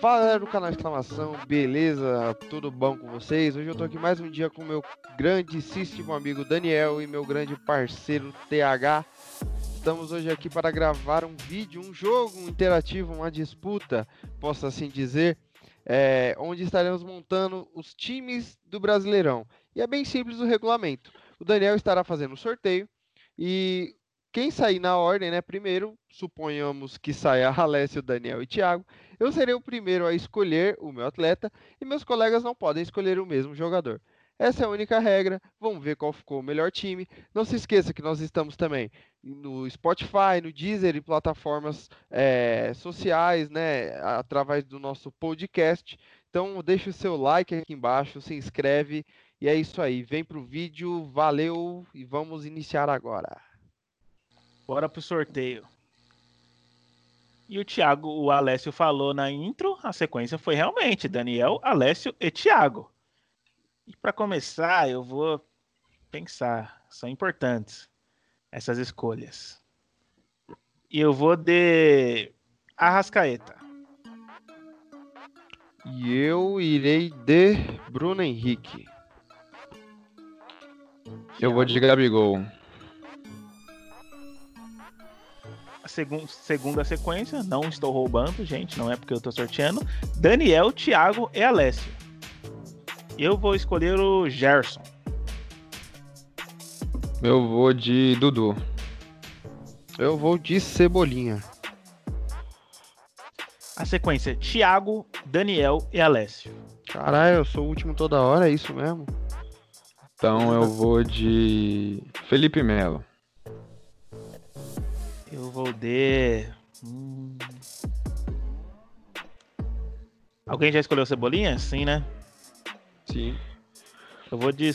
Fala galera do canal Exclamação, beleza? Tudo bom com vocês? Hoje eu tô aqui mais um dia com meu grandíssimo amigo Daniel e meu grande parceiro TH. Estamos hoje aqui para gravar um vídeo, um jogo interativo, uma disputa, posso assim dizer, é, onde estaremos montando os times do Brasileirão. E é bem simples o regulamento. O Daniel estará fazendo o sorteio e quem sair na ordem, né? Primeiro, suponhamos que saia Alessio, Daniel e Thiago. Eu serei o primeiro a escolher o meu atleta e meus colegas não podem escolher o mesmo jogador. Essa é a única regra. Vamos ver qual ficou o melhor time. Não se esqueça que nós estamos também no Spotify, no Deezer e plataformas é, sociais, né? Através do nosso podcast. Então, deixe o seu like aqui embaixo, se inscreve. E é isso aí. Vem pro vídeo. Valeu e vamos iniciar agora. Bora pro sorteio. E o Thiago, o Alessio falou na intro, a sequência foi realmente Daniel, Alessio e Thiago. E para começar, eu vou pensar, são importantes essas escolhas. E eu vou de Arrascaeta. E eu irei de Bruno Henrique. Eu vou de Gabigol. Segun, segunda sequência, não estou roubando, gente, não é porque eu estou sorteando. Daniel, Thiago e Alessio. Eu vou escolher o Gerson. Eu vou de Dudu. Eu vou de Cebolinha. A sequência, Thiago, Daniel e Alessio. Caralho, eu sou o último toda hora, é isso mesmo? Então eu vou de Felipe Melo. Eu vou de. Hum... Alguém já escolheu Cebolinha? Sim, né? Sim. Eu vou de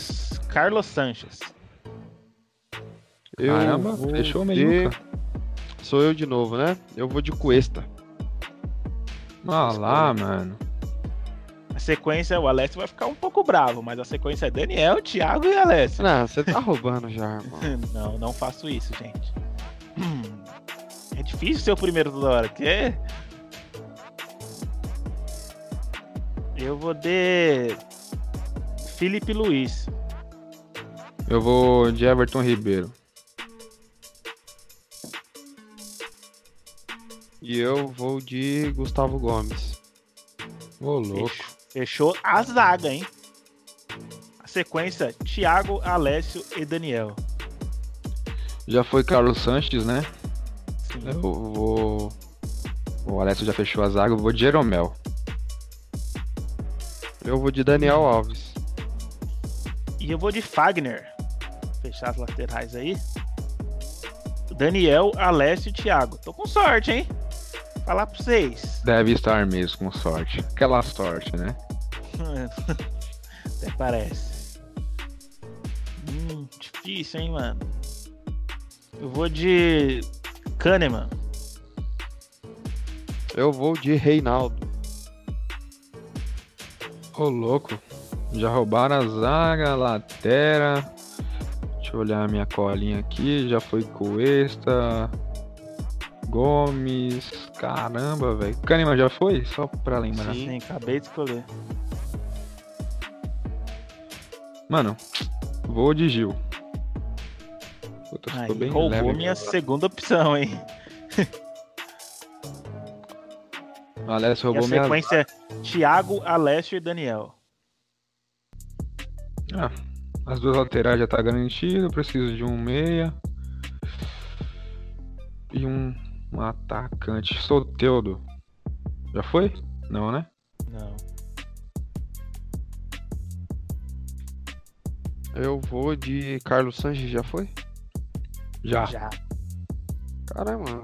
Carlos Sanches. Eu Caramba, fechou o de- meio. Sou eu de novo, né? Eu vou de Cuesta. Ah lá, mano. A sequência, o Alessio vai ficar um pouco bravo, mas a sequência é Daniel, Thiago e Alessio. Não, você tá roubando já, irmão. Não, não faço isso, gente. Difícil ser o primeiro toda hora, que é? Eu vou de Felipe Luiz. Eu vou de Everton Ribeiro. E eu vou de Gustavo Gomes. Ô, louco. Fechou, fechou a zaga, hein? A sequência, Thiago, Alessio e Daniel. Já foi Carlos Sanches, né? Eu vou. O Alessio já fechou a zaga, eu vou de Jeromel. Eu vou de Daniel Alves. E eu vou de Fagner. Fechar as laterais aí. Daniel, Alessio e Thiago. Tô com sorte, hein? Falar pra vocês. Deve estar mesmo, com sorte. Aquela sorte, né? Até parece. Hum, difícil, hein, mano? Eu vou de Kahneman. Eu vou de Reinaldo. Ô, louco. Já roubaram a zaga, a latera. Deixa eu olhar a minha colinha aqui. Já foi Cuesta. Gomes. Caramba, velho. Kahneman já foi? Só pra lembrar. Sim, acabei de escolher. Mano, vou de Gil. Puta, ficou Aí, bem roubou leve minha segunda opção, hein? Alessio a roubou minha. sequência é Thiago, Alessio e Daniel. Ah, as duas laterais já tá garantido. Eu preciso de um meia. E um, um atacante. Soteudo. Já foi? Não, né? Não. Eu vou de Carlos Sanches, já foi? Já. Já. Caramba,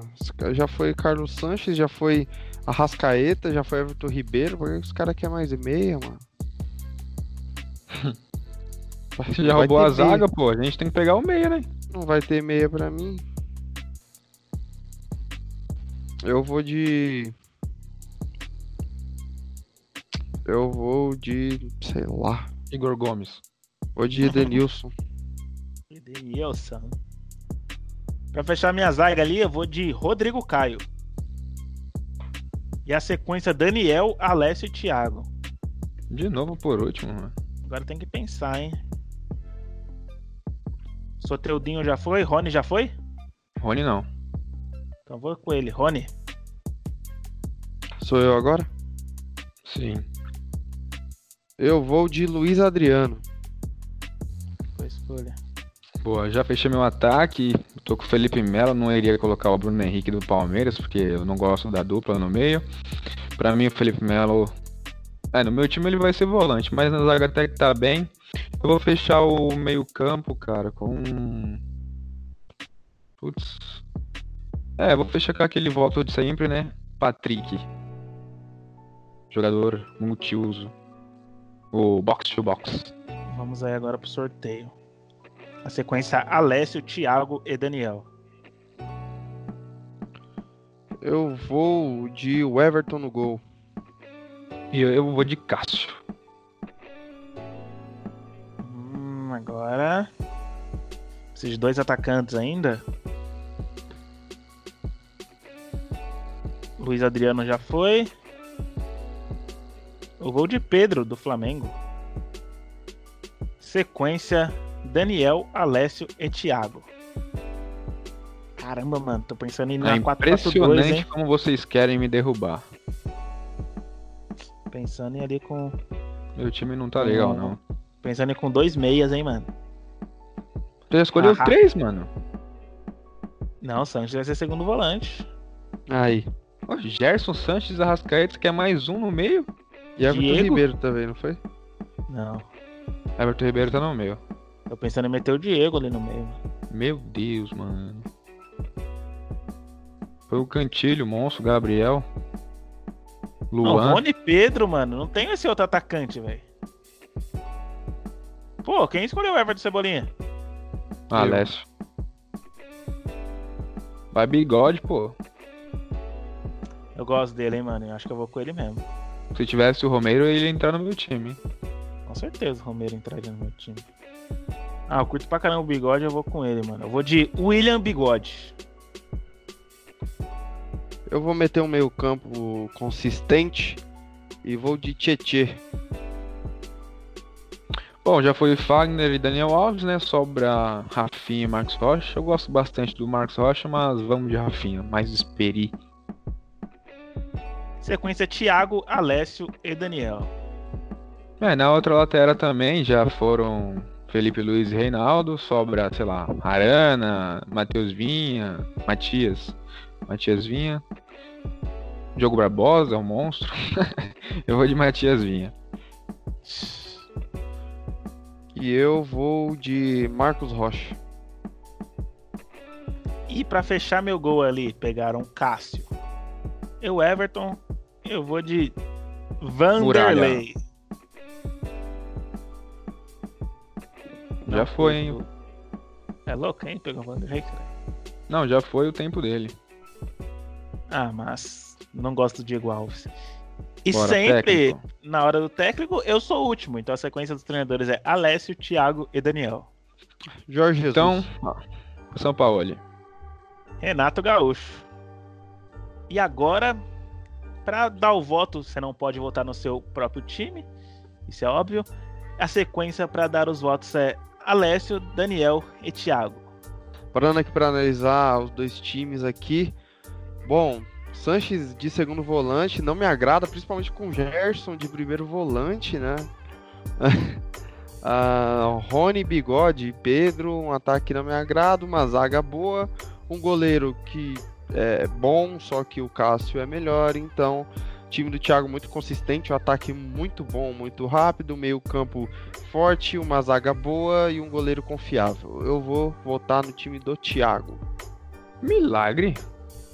já foi Carlos Sanches, já foi Arrascaeta, já foi Everton Ribeiro. Por que os caras querem mais meia, mano? Você já roubou a meia. zaga, pô. A gente tem que pegar o meia, né? Não vai ter meia pra mim. Eu vou de. Eu vou de. sei lá. Igor Gomes. Vou de Edenilson. Edenilson. Pra fechar minha zaga ali, eu vou de Rodrigo Caio. E a sequência Daniel, Alessio e Thiago. De novo por último, mano. Agora tem que pensar, hein? Soteudinho já foi? Rony já foi? Rony não. Então vou com ele. Rony. Sou eu agora? Sim. Eu vou de Luiz Adriano. Boa escolha. Boa, já fechei meu ataque. Tô com o Felipe Melo, não iria colocar o Bruno Henrique do Palmeiras, porque eu não gosto da dupla no meio. Pra mim, o Felipe Melo. É, no meu time ele vai ser volante, mas na zaga até que tá bem. Eu vou fechar o meio-campo, cara, com. Putz. É, vou fechar com aquele volta de sempre, né? Patrick. Jogador multiuso. O box to box. Vamos aí agora pro sorteio. A sequência Alessio, Thiago e Daniel. Eu vou de Everton no gol. E eu, eu vou de Cássio. Hum, agora. Esses dois atacantes ainda. Luiz Adriano já foi. O gol de Pedro do Flamengo. Sequência Daniel, Alessio e Thiago. Caramba, mano, tô pensando em ir É na 4-4-2, impressionante hein? como vocês querem me derrubar. Pensando em ali com. Meu time não tá legal, não. Pensando em com dois meias, hein, mano. Você escolheu Ah. três, mano. Não, o Sanches vai ser segundo volante. Aí. Ó, Gerson Sanches Arrascaeta, que é mais um no meio. E Everton? Ribeiro também, não foi? Não. Everton Ribeiro tá no meio. Tô pensando em meter o Diego ali no meio. mano. Meu Deus, mano. Foi o Cantilho, o Monstro, Gabriel. Não, Luan. Rony e Pedro, mano. Não tem esse outro atacante, velho. Pô, quem escolheu o Everton Cebolinha? Alessio. Vai bigode, pô. Eu gosto dele, hein, mano. Eu acho que eu vou com ele mesmo. Se tivesse o Romero, ele ia entrar no meu time. Com certeza o Romero entraria no meu time. Ah, eu curto pra caramba o bigode, eu vou com ele, mano. Eu vou de William Bigode. Eu vou meter um meio campo consistente e vou de Tietê. Bom, já foi Fagner e Daniel Alves, né? Sobra Rafinha e Marcos Rocha. Eu gosto bastante do Marcos Rocha, mas vamos de Rafinha, mais experi. Sequência Thiago, Alessio e Daniel. É, na outra lateral também já foram Felipe Luiz e Reinaldo, sobra, sei lá, Arana, Matheus Vinha, Matias, Matias Vinha, Diogo Barbosa, um monstro. Eu vou de Matias Vinha. E eu vou de Marcos Rocha. E pra fechar meu gol ali, pegaram Cássio. Eu, Everton, eu vou de Vanderlei. Já Não, foi, hein? É louco, hein? Pegou o Vanderlei, cara. Não, já foi o tempo dele. Ah, mas não gosto do Diego Alves. E Bora, sempre, técnico. na hora do técnico, eu sou o último. Então a sequência dos treinadores é Alessio, Thiago e Daniel. Jorge Jesus. Então, São Paulo. Renato Gaúcho. E agora, pra dar o voto, você não pode votar no seu próprio time. Isso é óbvio. A sequência pra dar os votos é Alessio, Daniel e Thiago. Parando aqui para analisar os dois times aqui. Bom, Sanches de segundo volante não me agrada, principalmente com Gerson de primeiro volante, né? ah, Rony, Bigode e Pedro, um ataque não me agrada, uma zaga boa, um goleiro que é bom, só que o Cássio é melhor, então time do Thiago muito consistente, um ataque muito bom, muito rápido, meio campo forte, uma zaga boa e um goleiro confiável. Eu vou votar no time do Thiago. Milagre.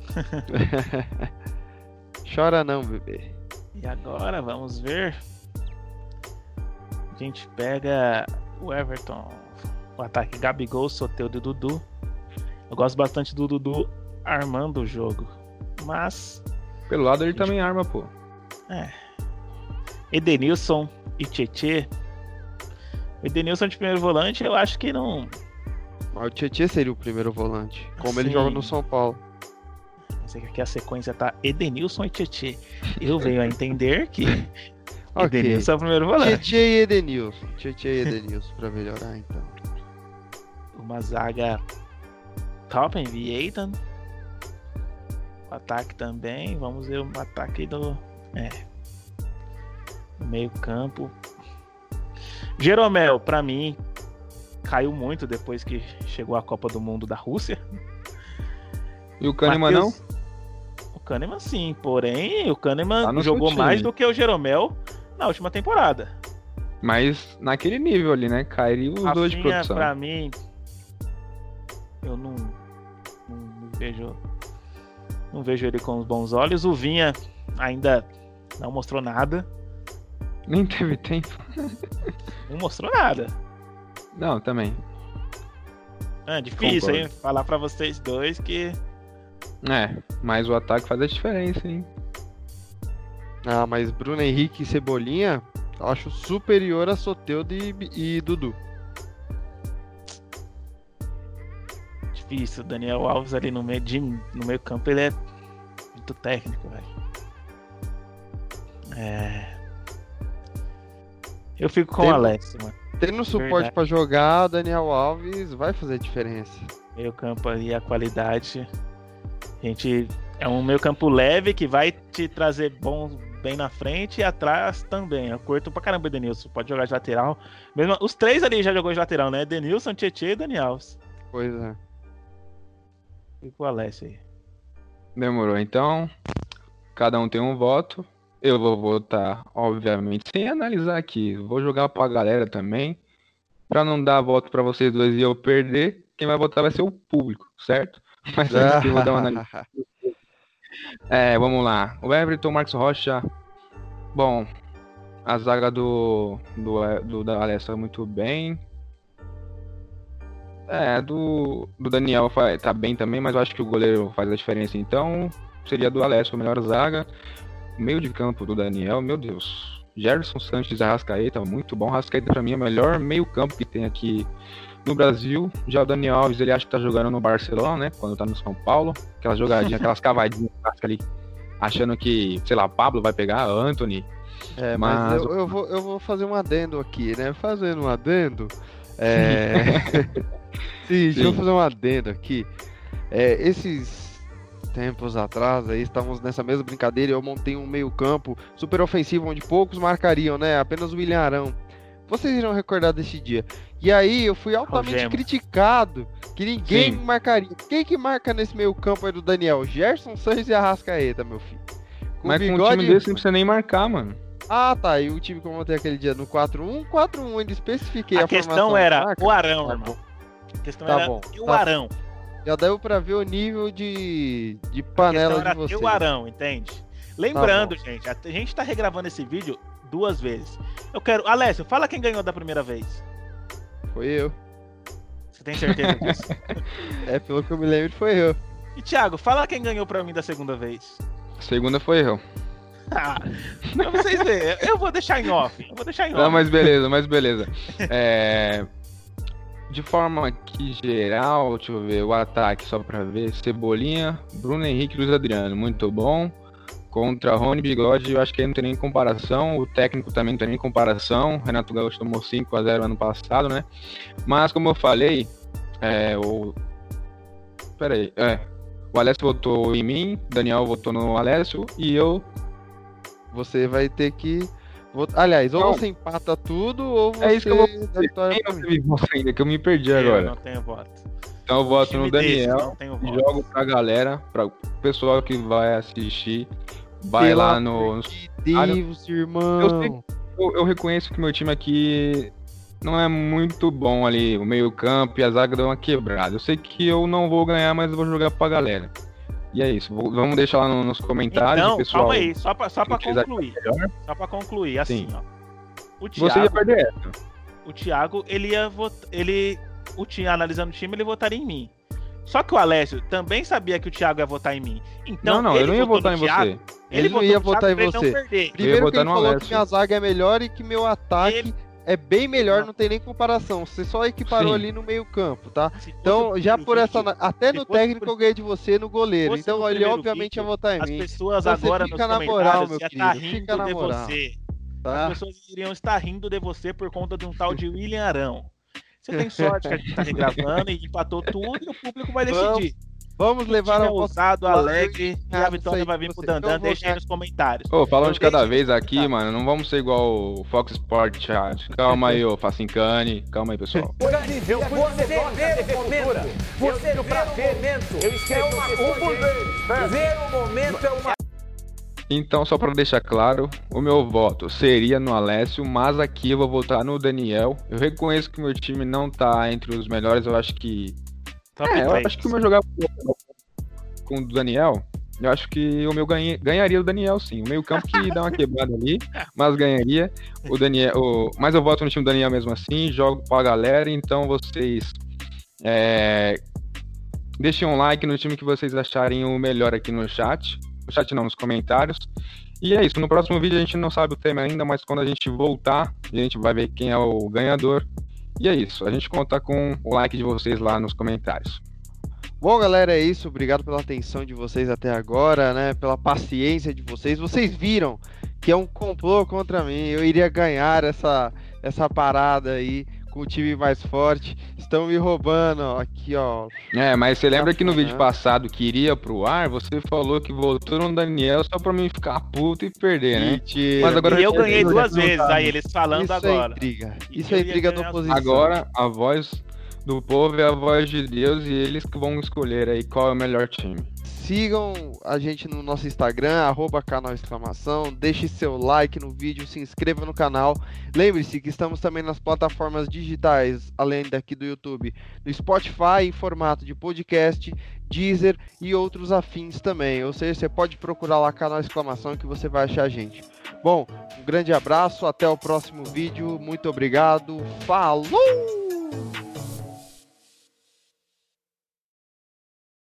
Chora não, bebê. E agora vamos ver. A gente pega o Everton. O ataque Gabigol, Soteldo e Dudu. Eu gosto bastante do Dudu armando o jogo. Mas Pelo lado ele também arma, pô. Edenilson e Tietê. O Edenilson de primeiro volante, eu acho que não. Mas o Tietchan seria o primeiro volante, como ele joga no São Paulo. Mas é que aqui a sequência tá Edenilson e Tietê. Eu venho a entender que Ok. Edenilson é o primeiro volante. Tietchan e Edenilson. Tietchan e Edenilson, pra melhorar então. Uma zaga top em Eitan. Ataque também. Vamos ver o ataque do. É. Meio campo. Jeromel, pra mim, caiu muito depois que chegou a Copa do Mundo da Rússia. E o Kahneman não? Matheus- O Kahneman sim, porém o Kahneman Tá jogou mais do que o Jeromel na última temporada. Mas naquele nível ali, né? Cairia os dois de produção. pra mim, eu não, não me vejo, não vejo ele com os bons olhos. O Vinha ainda não mostrou nada, Nem teve tempo. não mostrou nada. Não, também. É difícil, Concordo. hein? Falar pra vocês dois que É, mas o ataque faz a diferença, hein? Ah, mas Bruno Henrique e Cebolinha, eu acho superior a Soteudo e, e Dudu. Difícil. O Daniel Alves ali no meio de, no meio campo ele é muito técnico, velho. É. Eu fico com Tem- o Alex, mano. Tendo suporte pra jogar, Daniel Alves vai fazer diferença. meio campo ali, a qualidade. A gente é um meio campo leve que vai te trazer bons bem na frente e atrás também. Eu curto pra caramba o Edenilson. Pode jogar de lateral. Mesmo, os três ali já jogou de lateral, né? Edenilson, Tietchan e Dani Alves. Pois é. Fica o Alessio aí. Demorou. Então, cada um tem um voto. Eu vou votar, obviamente, sem analisar aqui. Vou jogar pra galera também. Pra não dar voto pra vocês dois e eu perder, quem vai votar vai ser o público, certo? Mas antes eu vou dar uma análise. É, vamos lá. O Everton, Marcos Rocha. Bom, a zaga do, do, do da Alessa foi muito bem. É, do, do Daniel tá bem também, mas eu acho que o goleiro faz a diferença. Então, seria do Alessio a melhor zaga. Meio de campo do Daniel, meu Deus. Gerson Sanches Arrascaeta, muito bom. Arrascaeta pra mim é o melhor meio campo que tem aqui no Brasil. Já o Daniel Alves, ele acha que tá jogando no Barcelona, né? Quando tá no São Paulo. Aquelas jogadinhas, aquelas cavadinhas ali. Achando que, sei lá, Pablo vai pegar, Anthony. É, mas, Mas- eu, eu vou, eu vou fazer um adendo aqui, né? Fazendo um adendo. É... Sim, deixa eu Sim. fazer um adendo aqui. É, esses tempos atrás aí, estávamos nessa mesma brincadeira e eu montei um meio campo super ofensivo, onde poucos marcariam, né? Apenas o William Arão. Vocês irão recordar desse dia. E aí eu fui altamente Algema. criticado, que ninguém Sim. me marcaria. Quem que marca nesse meio campo aí do Daniel? Gerson Sanches e Arrascaeta, meu filho. Com mas com um bigode- time desse não precisa nem marcar, mano. Ah, tá. E o time que eu montei aquele dia no 4-1, 4-1, ainda especifiquei a, a questão formação. era o Arão, Tá irmão. A questão Tá era bom, e o tá Arão. Já deu pra ver o nível de, de panela de era vocês. e o Arão, entende? Lembrando, gente, a a gente tá regravando esse vídeo duas vezes. Eu quero. Alessio, fala quem ganhou da primeira vez. Foi eu. Você tem certeza disso? É, pelo que eu me lembro, foi eu. e Thiago, fala quem ganhou pra mim da segunda vez. Segunda foi eu. Pra vocês verem, eu vou deixar em off. Eu vou deixar em off. Não, mas beleza, mas beleza. É, De forma que geral, deixa eu ver, o ataque só pra ver, Cebolinha, Bruno Henrique Luiz Adriano, muito bom. Contra Rony Bigode, eu acho que aí não tem nem comparação. O técnico também não tem nem comparação. Renato Gaúcho tomou 5 a 0 ano passado, né? Mas como eu falei, é, o. Pera aí, é. O Alessio votou em mim, Daniel votou no Alessio e eu Você vai ter que. Aliás, ou Não. você empata tudo, ou você É isso que eu vou vitória Quem não teve voto ainda, que eu me perdi eu agora. não tenho voto. Então eu voto no desse, Daniel, não tenho voto. jogo pra galera, pra o pessoal que vai assistir, vai Pelo lá no. de Deus, irmão. Eu Eu, eu reconheço que meu time aqui não é muito bom ali, o meio campo e a zaga deu uma quebrada. Eu sei que eu não vou ganhar, mas eu vou jogar pra galera. E é isso, vamos deixar lá no- nos comentários, Então, pessoal. calma aí, só pra, só pra concluir. melhor. Só pra concluir, assim, Sim. ó. O Você ia Thiago, perder essa. o Thiago, ele ia votar. Ele. O time, analisando o time, ele votaria em mim. Só que o Alessio também sabia que o Thiago ia votar em mim. Então, não, não, ele eu não ia votar no em Thiago, você. Ele não votou ia no votar Thiago em ele você. Não perder. Primeiro que votar ele no falou que Alessio. minha zaga é melhor e que meu ataque Ele- é bem melhor, não tem nem comparação. Você só equiparou Sim. ali no meio-campo, tá? Então, já por essa. Até no técnico eu ganhei de você no goleiro. Então, ele obviamente ia votar em As mim. pessoas Você agora nos fica na comentários moral, meu querido, estar rindo fica na de moral. você. Tá? As pessoas iriam estar rindo de você por conta de um tal de William Arão. Você tem sorte que a gente tá regravando e empatou tudo e o público vai decidir. Vamos levar Time ao ousado, lado alegre a vitória vai vir pro Dandan. vou Deixa aí nos comentários. Ô, falando de cada vez aqui, tá. mano, não vamos ser igual o Fox Sport Chat. Calma aí, ô Facincani. Calma aí, pessoal. Eu fui você vê o momento. Você vê o momento. Eu escrevo uma coisa. Ver o momento é uma Então, só pra deixar claro, o meu voto seria no Alessio, mas aqui eu vou votar no Daniel. Eu reconheço que meu time não tá entre os melhores, eu acho que. Top É, eu três. acho que o meu jogar com o Daniel, eu acho que o meu ganha- ganharia o Daniel sim. O meio campo que dá uma quebrada ali, mas ganharia. O Daniel. O... Mas eu voto no time do Daniel mesmo assim, jogo pra galera, então vocês. É... Deixem um like no time que vocês acharem o melhor aqui no chat. No chat não, nos comentários. E é isso, no próximo vídeo a gente não sabe o tema ainda, mas quando a gente voltar, a gente vai ver quem é o ganhador. E é isso, a gente conta com o like de vocês lá nos comentários. Bom, galera, é isso. Obrigado pela atenção de vocês até agora, né? Pela paciência de vocês. Vocês viram que é um complô contra mim. Eu iria ganhar essa, essa parada aí com o time mais forte. Estão me roubando, ó. Aqui, ó. É, mas você lembra que no vídeo passado que iria pro ar, você falou que votou no Daniel só pra mim ficar puto e perder, né? Mentira. Mas agora E eu ganhei duas vezes, aí eles falando Isso agora. é intriga. Isso é intriga da oposição. Agora a voz do povo é a voz de Deus e eles que vão escolher aí qual é o melhor time. Sigam a gente no nosso Instagram, arroba canal exclamação, deixe seu like no vídeo, se inscreva no canal. Lembre-se que estamos também nas plataformas digitais, além daqui do YouTube, no Spotify em formato de podcast, Deezer e outros afins também. Ou seja, você pode procurar lá canal exclamação que você vai achar a gente. Bom, um grande abraço, até o próximo vídeo, muito obrigado, falou!